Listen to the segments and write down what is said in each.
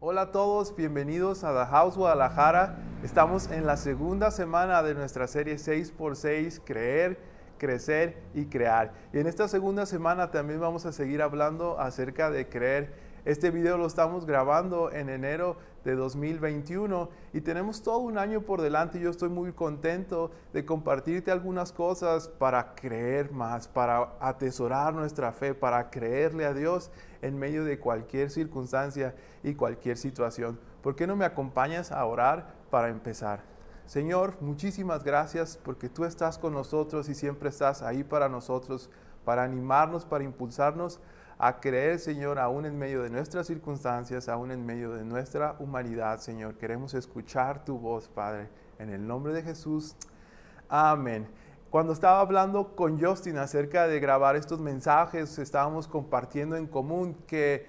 Hola a todos, bienvenidos a The House Guadalajara. Estamos en la segunda semana de nuestra serie 6x6, Creer, Crecer y Crear. Y en esta segunda semana también vamos a seguir hablando acerca de creer. Este video lo estamos grabando en enero de 2021 y tenemos todo un año por delante. Yo estoy muy contento de compartirte algunas cosas para creer más, para atesorar nuestra fe, para creerle a Dios en medio de cualquier circunstancia y cualquier situación. ¿Por qué no me acompañas a orar para empezar? Señor, muchísimas gracias porque tú estás con nosotros y siempre estás ahí para nosotros, para animarnos, para impulsarnos a creer, Señor, aún en medio de nuestras circunstancias, aún en medio de nuestra humanidad, Señor. Queremos escuchar tu voz, Padre, en el nombre de Jesús. Amén. Cuando estaba hablando con Justin acerca de grabar estos mensajes, estábamos compartiendo en común que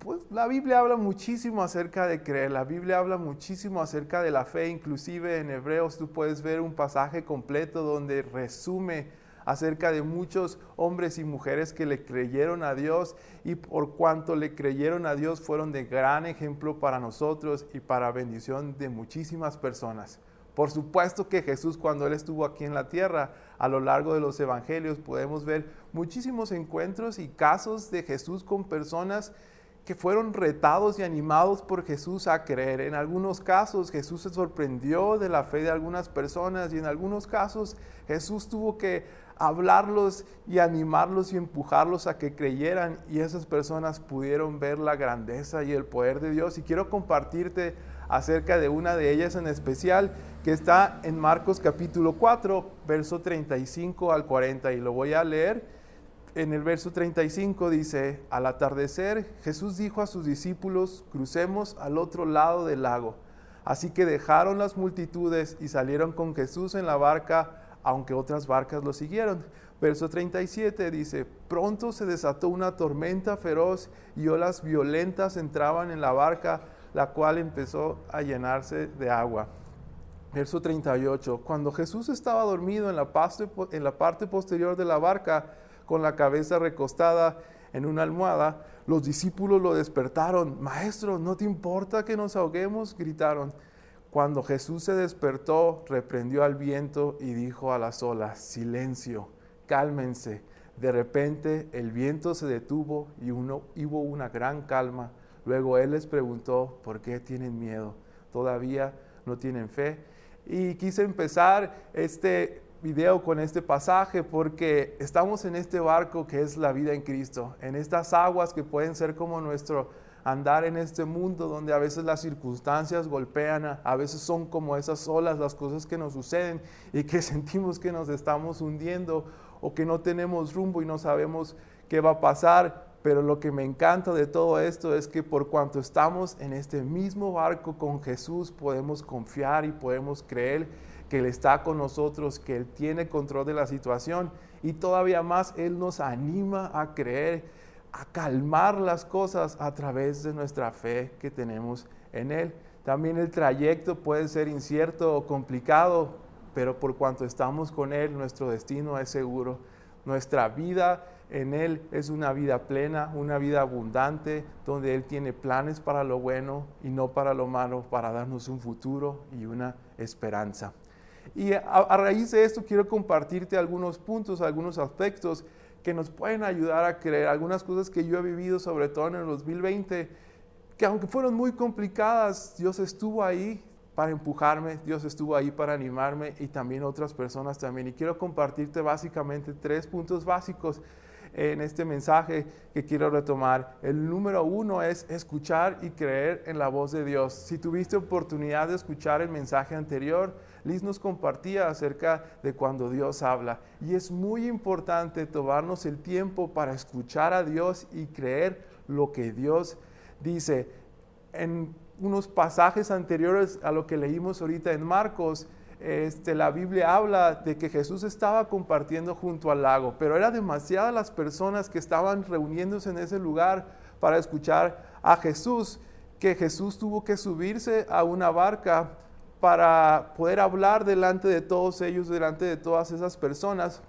pues, la Biblia habla muchísimo acerca de creer, la Biblia habla muchísimo acerca de la fe, inclusive en Hebreos tú puedes ver un pasaje completo donde resume acerca de muchos hombres y mujeres que le creyeron a Dios y por cuanto le creyeron a Dios fueron de gran ejemplo para nosotros y para bendición de muchísimas personas. Por supuesto que Jesús cuando Él estuvo aquí en la tierra, a lo largo de los evangelios podemos ver muchísimos encuentros y casos de Jesús con personas que fueron retados y animados por Jesús a creer. En algunos casos Jesús se sorprendió de la fe de algunas personas y en algunos casos Jesús tuvo que hablarlos y animarlos y empujarlos a que creyeran y esas personas pudieron ver la grandeza y el poder de Dios. Y quiero compartirte acerca de una de ellas en especial que está en Marcos capítulo 4, verso 35 al 40 y lo voy a leer. En el verso 35 dice, al atardecer Jesús dijo a sus discípulos, crucemos al otro lado del lago. Así que dejaron las multitudes y salieron con Jesús en la barca aunque otras barcas lo siguieron. Verso 37 dice, pronto se desató una tormenta feroz y olas violentas entraban en la barca, la cual empezó a llenarse de agua. Verso 38, cuando Jesús estaba dormido en la, parte, en la parte posterior de la barca, con la cabeza recostada en una almohada, los discípulos lo despertaron. Maestro, ¿no te importa que nos ahoguemos? gritaron. Cuando Jesús se despertó, reprendió al viento y dijo a las olas, silencio, cálmense. De repente el viento se detuvo y hubo una gran calma. Luego Él les preguntó, ¿por qué tienen miedo? ¿Todavía no tienen fe? Y quise empezar este video con este pasaje porque estamos en este barco que es la vida en Cristo, en estas aguas que pueden ser como nuestro andar en este mundo donde a veces las circunstancias golpean, a, veces son como esas olas las cosas que nos suceden y que sentimos que nos estamos hundiendo o que no tenemos rumbo y no sabemos qué va a pasar. Pero lo que me encanta de todo esto es que por cuanto estamos en este mismo barco con Jesús, podemos confiar y podemos creer que Él está con nosotros, que Él tiene control de la situación y todavía más Él nos anima a creer a calmar las cosas a través de nuestra fe que tenemos en Él. También el trayecto puede ser incierto o complicado, pero por cuanto estamos con Él, nuestro destino es seguro. Nuestra vida en Él es una vida plena, una vida abundante, donde Él tiene planes para lo bueno y no para lo malo, para darnos un futuro y una esperanza. Y a, a raíz de esto quiero compartirte algunos puntos, algunos aspectos que nos pueden ayudar a creer. Algunas cosas que yo he vivido, sobre todo en el 2020, que aunque fueron muy complicadas, Dios estuvo ahí para empujarme, Dios estuvo ahí para animarme y también otras personas también. Y quiero compartirte básicamente tres puntos básicos en este mensaje que quiero retomar. El número uno es escuchar y creer en la voz de Dios. Si tuviste oportunidad de escuchar el mensaje anterior, Liz nos compartía acerca de cuando Dios habla. Y es muy importante tomarnos el tiempo para escuchar a Dios y creer lo que Dios dice. En unos pasajes anteriores a lo que leímos ahorita en Marcos, este, la Biblia habla de que Jesús estaba compartiendo junto al lago, pero era demasiadas las personas que estaban reuniéndose en ese lugar para escuchar a Jesús, que Jesús tuvo que subirse a una barca para poder hablar delante de todos ellos, delante de todas esas personas.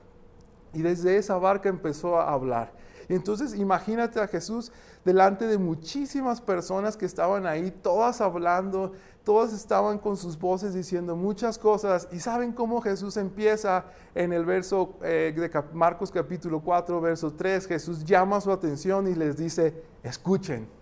Y desde esa barca empezó a hablar. Y entonces imagínate a Jesús delante de muchísimas personas que estaban ahí, todas hablando, todas estaban con sus voces diciendo muchas cosas. ¿Y saben cómo Jesús empieza en el verso eh, de Marcos capítulo 4, verso 3? Jesús llama su atención y les dice, escuchen.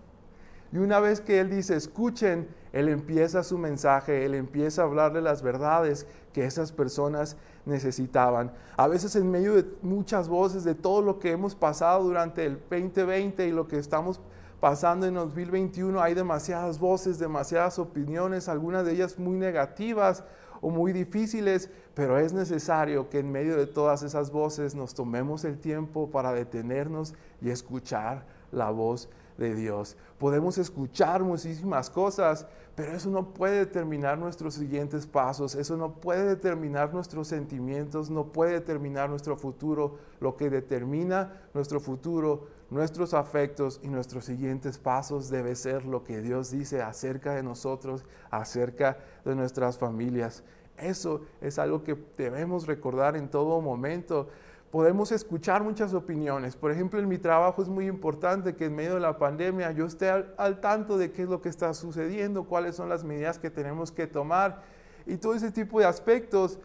Y una vez que Él dice, escuchen, Él empieza su mensaje, Él empieza a hablar de las verdades que esas personas necesitaban. A veces en medio de muchas voces, de todo lo que hemos pasado durante el 2020 y lo que estamos pasando en 2021, hay demasiadas voces, demasiadas opiniones, algunas de ellas muy negativas o muy difíciles, pero es necesario que en medio de todas esas voces nos tomemos el tiempo para detenernos y escuchar la voz de Dios. Podemos escuchar muchísimas cosas, pero eso no puede determinar nuestros siguientes pasos, eso no puede determinar nuestros sentimientos, no puede determinar nuestro futuro. Lo que determina nuestro futuro, nuestros afectos y nuestros siguientes pasos debe ser lo que Dios dice acerca de nosotros, acerca de nuestras familias. Eso es algo que debemos recordar en todo momento podemos escuchar muchas opiniones. Por ejemplo, en mi trabajo es muy importante que en medio de la pandemia yo esté al, tanto de qué es lo que está sucediendo, cuáles son las medidas que tenemos que tomar y todo ese tipo de aspectos.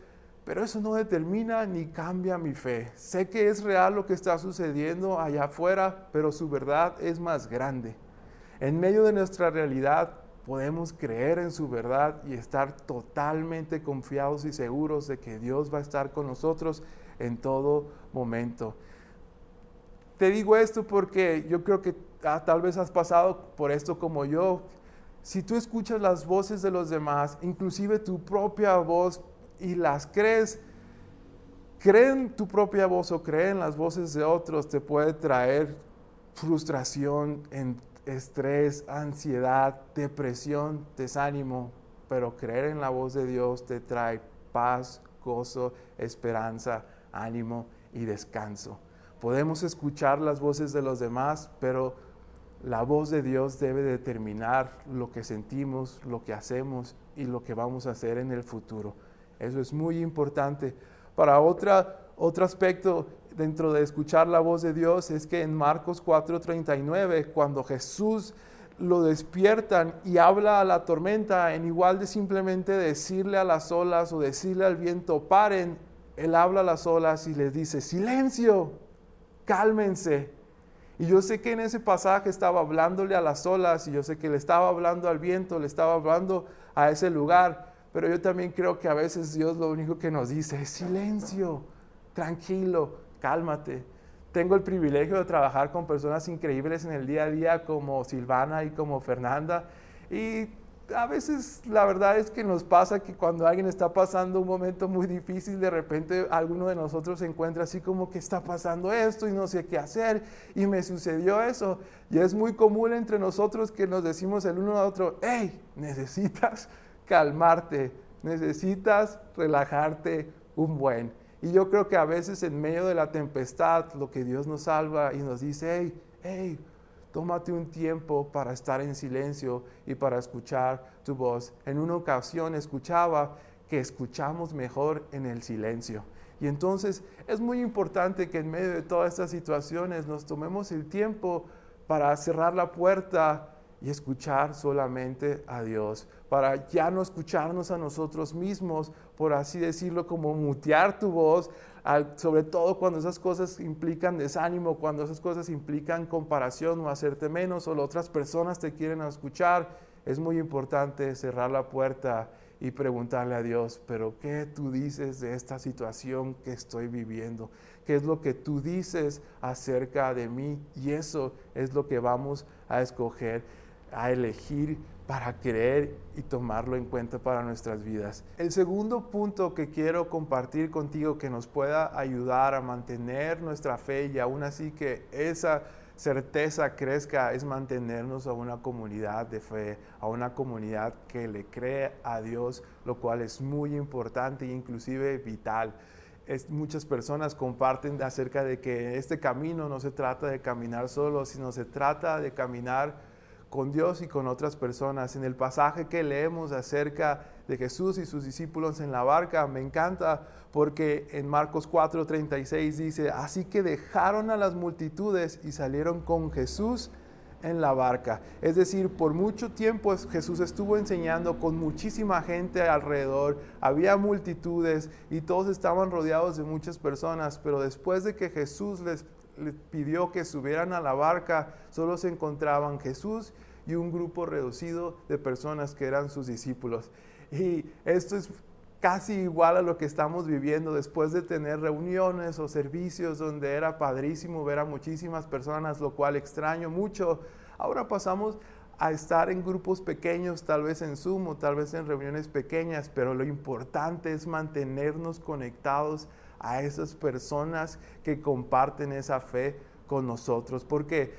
Pero eso no determina ni cambia mi fe. Sé que es real lo que está sucediendo allá afuera, pero su verdad es más grande. En medio de nuestra realidad podemos creer en su verdad y estar totalmente confiados y seguros de que Dios va a estar con nosotros en todo momento. Te digo esto porque yo creo que ah, tal vez has pasado por esto como yo. Si tú escuchas las voces de los demás, inclusive tu propia voz, y las crees, creen tu propia voz o creen las voces de otros, te puede traer frustración, estrés, ansiedad, depresión, desánimo, pero creer en la voz de Dios te trae paz, gozo, esperanza, ánimo y descanso. Podemos escuchar las voces de los demás, pero la voz de Dios debe determinar lo que sentimos, lo que hacemos y lo que vamos a hacer en el futuro. Eso es muy importante. Para otra, otro aspecto dentro de escuchar la voz de Dios es que en Marcos 4:39, cuando Jesús lo despiertan y habla a la tormenta, en igual de simplemente decirle a las olas o decirle al viento, paren, él habla a las olas y les dice, silencio, cálmense. Y yo sé que en ese pasaje estaba hablándole a las olas y yo sé que le estaba hablando al viento, le estaba hablando a ese lugar, pero yo también creo que a veces Dios lo único que nos dice es silencio, tranquilo, cálmate. Tengo el privilegio de trabajar con personas increíbles en el día a día como Silvana y como Fernanda y a veces la verdad es que nos pasa que cuando alguien está pasando un momento muy difícil, de repente alguno de nosotros se encuentra así como que está pasando esto y no sé qué hacer y me sucedió eso. Y es muy común entre nosotros que nos decimos el uno al otro, hey, necesitas calmarte, necesitas relajarte un buen. Y yo creo que a veces en medio de la tempestad, lo que Dios nos salva y nos dice, hey, hey, Tómate un tiempo para estar en silencio y para escuchar tu voz. En una ocasión escuchaba que escuchamos mejor en el silencio. Y entonces es muy importante que en medio de todas estas situaciones nos tomemos el tiempo para cerrar la puerta y escuchar solamente a Dios, para ya no escucharnos a nosotros mismos, por así decirlo, como mutear tu voz, sobre todo cuando esas cosas implican desánimo, cuando esas cosas implican comparación o hacerte menos o otras personas te quieren escuchar, es muy importante cerrar la puerta y preguntarle a Dios, pero ¿qué tú dices de esta situación que estoy viviendo? ¿Qué es lo que tú dices acerca de mí? Y eso es lo que vamos a escoger a elegir para creer y tomarlo en cuenta para nuestras vidas. El segundo punto que quiero compartir contigo que nos pueda ayudar a mantener nuestra fe y aún así que esa certeza crezca es mantenernos a una comunidad de fe, a una comunidad que le cree a Dios, lo cual es muy importante e inclusive vital. Es, muchas personas comparten acerca de que este camino no se trata de caminar solo, sino se trata de caminar con Dios y con otras personas. En el pasaje que leemos acerca de Jesús y sus discípulos en la barca, me encanta porque en Marcos 4:36 dice, así que dejaron a las multitudes y salieron con Jesús en la barca. Es decir, por mucho tiempo Jesús estuvo enseñando con muchísima gente alrededor, había multitudes y todos estaban rodeados de muchas personas, pero después de que Jesús les les pidió que subieran a la barca, solo se encontraban Jesús y un grupo reducido de personas que eran sus discípulos. Y esto es casi igual a lo que estamos viviendo después de tener reuniones o servicios donde era padrísimo ver a muchísimas personas, lo cual extraño mucho. Ahora pasamos a estar en grupos pequeños, tal vez en Zoom o tal vez en reuniones pequeñas, pero lo importante es mantenernos conectados a esas personas que comparten esa fe con nosotros. Porque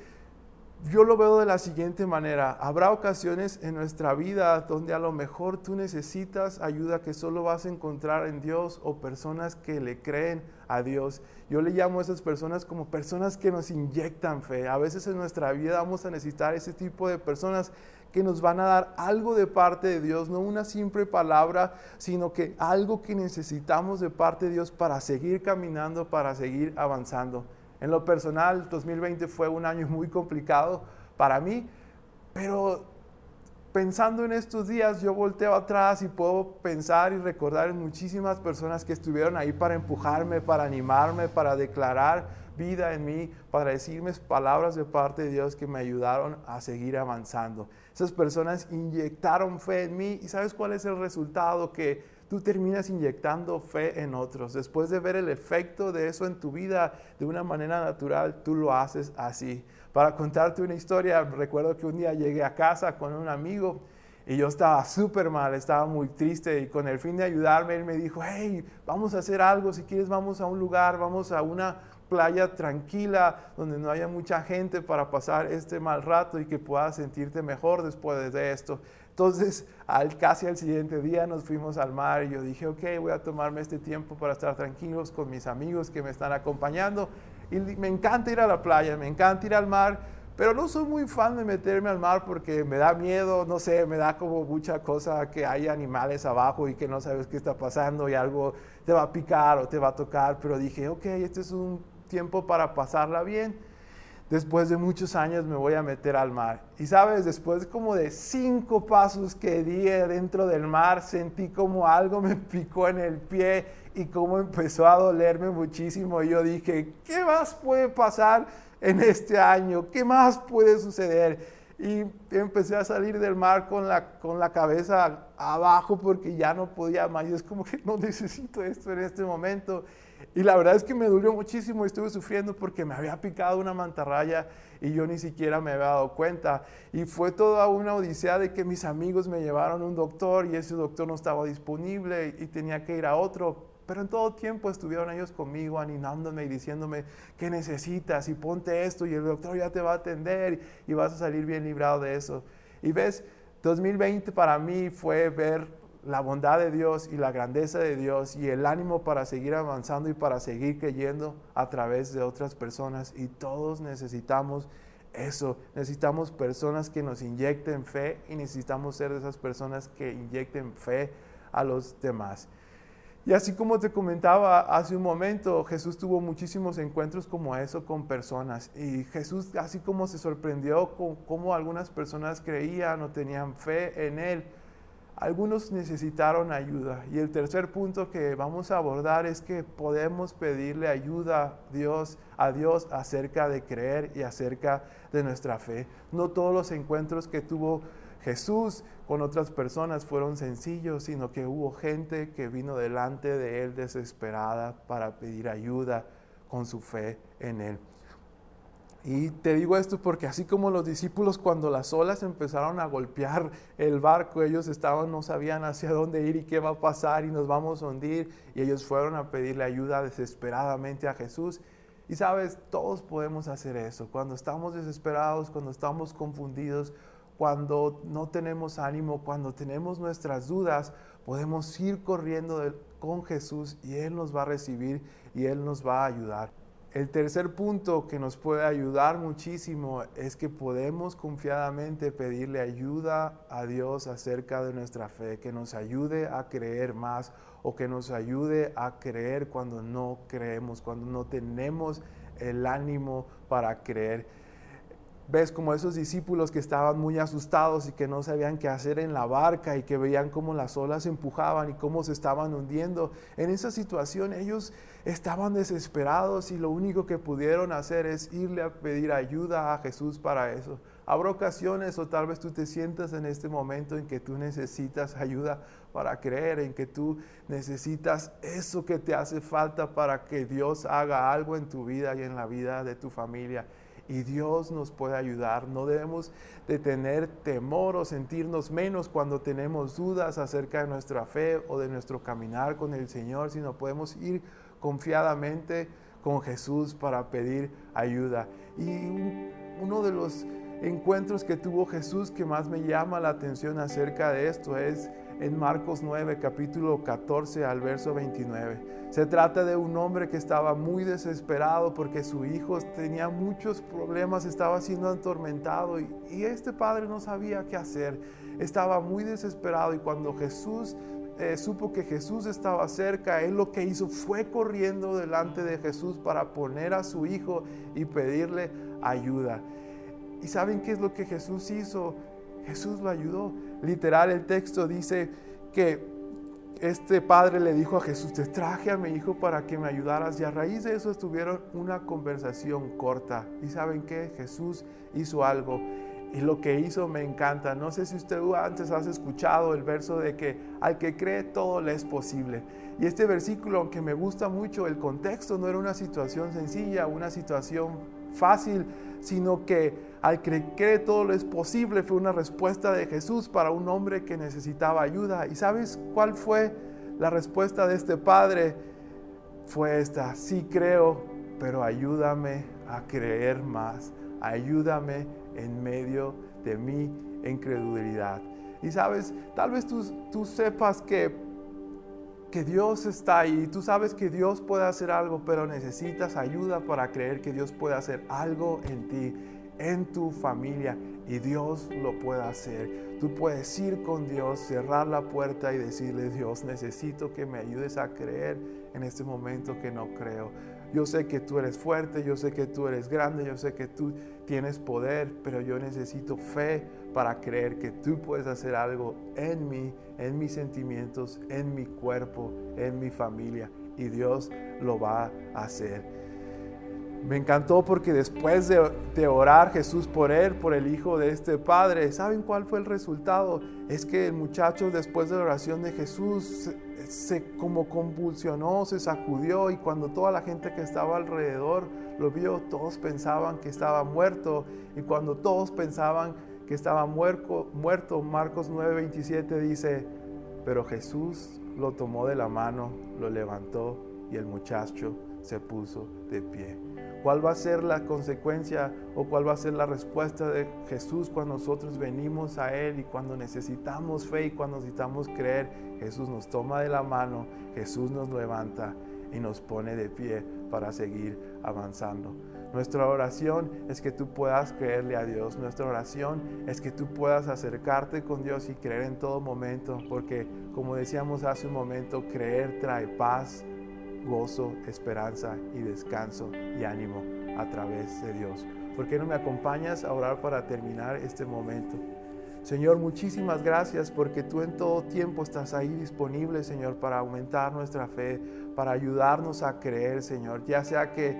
yo lo veo de la siguiente manera. Habrá ocasiones en nuestra vida donde a lo mejor tú necesitas ayuda que solo vas a encontrar en Dios o personas que le creen a Dios. Yo le llamo a esas personas como personas que nos inyectan fe. A veces en nuestra vida vamos a necesitar ese tipo de personas que nos van a dar algo de parte de Dios, no una simple palabra, sino que algo que necesitamos de parte de Dios para seguir caminando, para seguir avanzando. En lo personal, 2020 fue un año muy complicado para mí, pero pensando en estos días, yo volteo atrás y puedo pensar y recordar en muchísimas personas que estuvieron ahí para empujarme, para animarme, para declarar vida en mí, para decirme palabras de parte de Dios que me ayudaron a seguir avanzando. Esas personas inyectaron fe en mí y ¿sabes cuál es el resultado? Que tú terminas inyectando fe en otros. Después de ver el efecto de eso en tu vida de una manera natural, tú lo haces así. Para contarte una historia, recuerdo que un día llegué a casa con un amigo y yo estaba súper mal, estaba muy triste y con el fin de ayudarme, él me dijo, hey, vamos a hacer algo, si quieres vamos a un lugar, vamos a una playa tranquila, donde no haya mucha gente para pasar este mal rato y que puedas sentirte mejor después de esto. Entonces, al, casi al siguiente día nos fuimos al mar y yo dije, ok, voy a tomarme este tiempo para estar tranquilos con mis amigos que me están acompañando. Y me encanta ir a la playa, me encanta ir al mar, pero no soy muy fan de meterme al mar porque me da miedo, no sé, me da como mucha cosa que hay animales abajo y que no sabes qué está pasando y algo te va a picar o te va a tocar. Pero dije, ok, este es un tiempo para pasarla bien. Después de muchos años me voy a meter al mar. Y sabes, después como de cinco pasos que di dentro del mar, sentí como algo me picó en el pie y como empezó a dolerme muchísimo. Y yo dije, ¿qué más puede pasar en este año? ¿Qué más puede suceder? Y empecé a salir del mar con la, con la cabeza abajo porque ya no podía más. Y es como que no necesito esto en este momento. Y la verdad es que me dolió muchísimo y estuve sufriendo porque me había picado una mantarraya y yo ni siquiera me había dado cuenta. Y fue toda una odisea de que mis amigos me llevaron a un doctor y ese doctor no estaba disponible y tenía que ir a otro. Pero en todo tiempo estuvieron ellos conmigo animándome y diciéndome, ¿qué necesitas? Y ponte esto y el doctor ya te va a atender y vas a salir bien librado de eso. Y ves, 2020 para mí fue ver la bondad de Dios y la grandeza de Dios y el ánimo para seguir avanzando y para seguir creyendo a través de otras personas. Y todos necesitamos eso. Necesitamos personas que nos inyecten fe y necesitamos ser de esas personas que inyecten fe a los demás. Y así como te comentaba hace un momento, Jesús tuvo muchísimos encuentros como eso con personas. Y Jesús, así como se sorprendió con cómo algunas personas creían o tenían fe en Él, algunos necesitaron ayuda. Y el tercer punto que vamos a abordar es que podemos pedirle ayuda a Dios, a Dios acerca de creer y acerca de nuestra fe. No todos los encuentros que tuvo Jesús con otras personas fueron sencillos, sino que hubo gente que vino delante de Él desesperada para pedir ayuda con su fe en Él. Y te digo esto porque así como los discípulos cuando las olas empezaron a golpear el barco, ellos estaban, no sabían hacia dónde ir y qué va a pasar y nos vamos a hundir. Y ellos fueron a pedirle ayuda desesperadamente a Jesús. Y sabes, todos podemos hacer eso. Cuando estamos desesperados, cuando estamos confundidos, cuando no tenemos ánimo, cuando tenemos nuestras dudas, podemos ir corriendo con Jesús y Él nos va a recibir y Él nos va a ayudar. El tercer punto que nos puede ayudar muchísimo es que podemos confiadamente pedirle ayuda a Dios acerca de nuestra fe, que nos ayude a creer más o que nos ayude a creer cuando no creemos, cuando no tenemos el ánimo para creer ves como esos discípulos que estaban muy asustados y que no sabían qué hacer en la barca y que veían cómo las olas empujaban y cómo se estaban hundiendo. En esa situación ellos estaban desesperados y lo único que pudieron hacer es irle a pedir ayuda a Jesús para eso. Habrá ocasiones o tal vez tú te sientas en este momento en que tú necesitas ayuda para creer, en que tú necesitas eso que te hace falta para que Dios haga algo en tu vida y en la vida de tu familia y Dios nos puede ayudar. No debemos de tener temor o sentirnos menos cuando tenemos dudas acerca de nuestra fe o de nuestro caminar con el Señor, sino podemos ir confiadamente con Jesús para pedir ayuda. Y uno de los encuentros que tuvo Jesús que más me llama la atención acerca de esto es en Marcos 9, capítulo 14 al verso 29. Se trata de un hombre que estaba muy desesperado porque su hijo tenía muchos problemas, estaba siendo atormentado y, este padre no sabía qué hacer. Estaba muy desesperado y cuando Jesús eh, supo que Jesús estaba cerca, él lo que hizo fue corriendo delante de Jesús para poner a su hijo y pedirle ayuda. ¿Y saben qué es lo que Jesús hizo? Jesús lo ayudó. Literal, el texto dice que este padre le dijo a Jesús, te traje a mi hijo para que me ayudaras. Y a raíz de eso estuvieron una conversación corta. ¿Y saben qué? Jesús hizo algo. Y lo que hizo me encanta. No sé si usted antes has escuchado el verso de que al que cree todo le es posible. Y este versículo, aunque me gusta mucho, el contexto no era una situación sencilla, una situación fácil, sino que al que cree todo lo es posible fue una respuesta de Jesús para un hombre que necesitaba ayuda. ¿Y sabes cuál fue la respuesta de este padre? Fue esta, sí creo, pero ayúdame a creer más, ayúdame en medio de mi incredulidad. Y sabes, tal vez tú, tú sepas que que Dios está ahí, tú sabes que Dios puede hacer algo, pero necesitas ayuda para creer que Dios puede hacer algo en ti, en tu familia, y Dios lo puede hacer. Tú puedes ir con Dios, cerrar la puerta y decirle, Dios, necesito que me ayudes a creer en este momento que no creo. Yo sé que tú eres fuerte, yo sé que tú eres grande, yo sé que tú tienes poder, pero yo necesito fe para creer que tú puedes hacer algo en mí, en mis sentimientos, en mi cuerpo, en mi familia. Y Dios lo va a hacer. Me encantó porque después de, orar Jesús por él, por el hijo de este padre, ¿saben cuál fue el resultado? Es que el muchacho después de la oración de Jesús se como convulsionó, se sacudió y cuando toda la gente que estaba alrededor lo vio, todos pensaban que estaba muerto y cuando todos pensaban que estaba muerto, muerto Marcos 9:27 dice, pero Jesús lo tomó de la mano, lo levantó y el muchacho se puso de pie. ¿Cuál va a ser la consecuencia o cuál va a ser la respuesta de Jesús cuando nosotros venimos a Él y cuando necesitamos fe y cuando necesitamos creer? Jesús nos toma de la mano, Jesús nos levanta y nos pone de pie para seguir avanzando. Nuestra oración es que tú puedas creerle a Dios. Nuestra oración es que tú puedas acercarte con Dios y creer en todo momento, porque como decíamos hace un momento, creer trae paz, gozo, esperanza y descanso y ánimo a través de Dios. ¿Por qué no me acompañas a orar para terminar este momento? Señor, muchísimas gracias porque tú en todo tiempo estás ahí disponible, Señor, para aumentar nuestra fe, para ayudarnos a creer, Señor. Ya sea que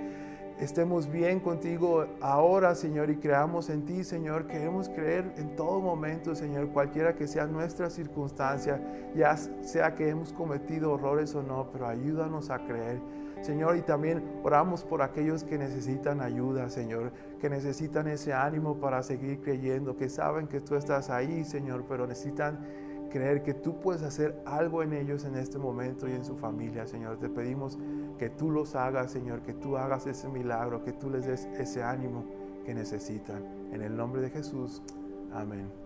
estemos bien contigo ahora, Señor, y creamos en ti, Señor. Queremos creer en todo momento, Señor, cualquiera que sea nuestra circunstancia, ya sea que hemos cometido errores o no, pero ayúdanos a creer. Señor, y también oramos por aquellos que necesitan ayuda, Señor, que necesitan ese ánimo para seguir creyendo, que saben que tú estás ahí, Señor, pero necesitan creer que tú puedes hacer algo en ellos en este momento y en su familia, Señor. Te pedimos que tú los hagas, Señor, que tú hagas ese milagro, que tú les des ese ánimo que necesitan. En el nombre de Jesús. Amén.